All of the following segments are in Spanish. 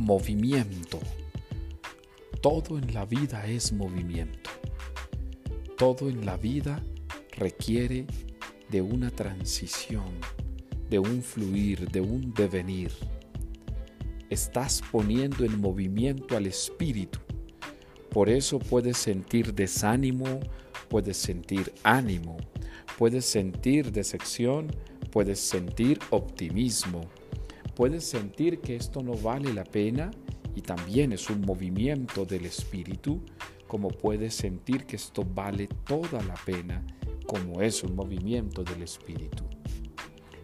movimiento. Todo en la vida es movimiento. Todo en la vida requiere de una transición, de un fluir, de un devenir. Estás poniendo en movimiento al espíritu. Por eso puedes sentir desánimo, puedes sentir ánimo, puedes sentir decepción, puedes sentir optimismo, puedes sentir que esto no vale la pena y también es un movimiento del espíritu, como puedes sentir que esto vale toda la pena, como es un movimiento del espíritu.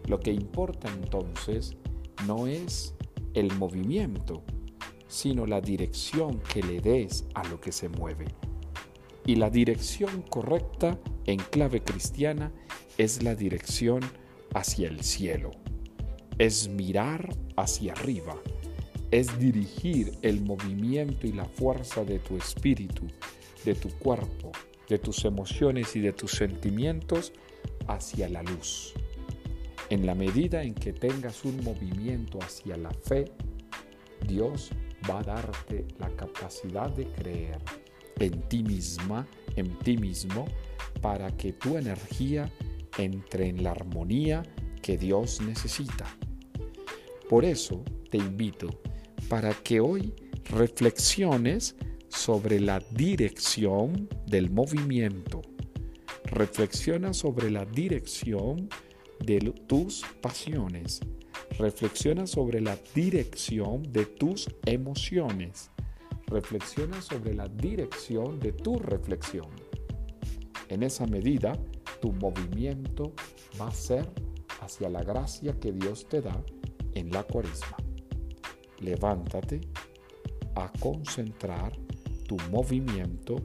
Lo que importa entonces no es el movimiento, sino la dirección que le des a lo que se mueve. Y la dirección correcta en clave cristiana es la dirección hacia el cielo. Es mirar hacia arriba. Es dirigir el movimiento y la fuerza de tu espíritu, de tu cuerpo, de tus emociones y de tus sentimientos hacia la luz. En la medida en que tengas un movimiento hacia la fe, Dios va a darte la capacidad de creer en ti misma, en ti mismo, para que tu energía entre en la armonía que Dios necesita. Por eso te invito para que hoy reflexiones sobre la dirección del movimiento. Reflexiona sobre la dirección de tus pasiones. Reflexiona sobre la dirección de tus emociones reflexiona sobre la dirección de tu reflexión. En esa medida, tu movimiento va a ser hacia la gracia que Dios te da en la cuaresma. Levántate a concentrar tu movimiento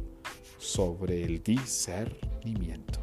sobre el discernimiento.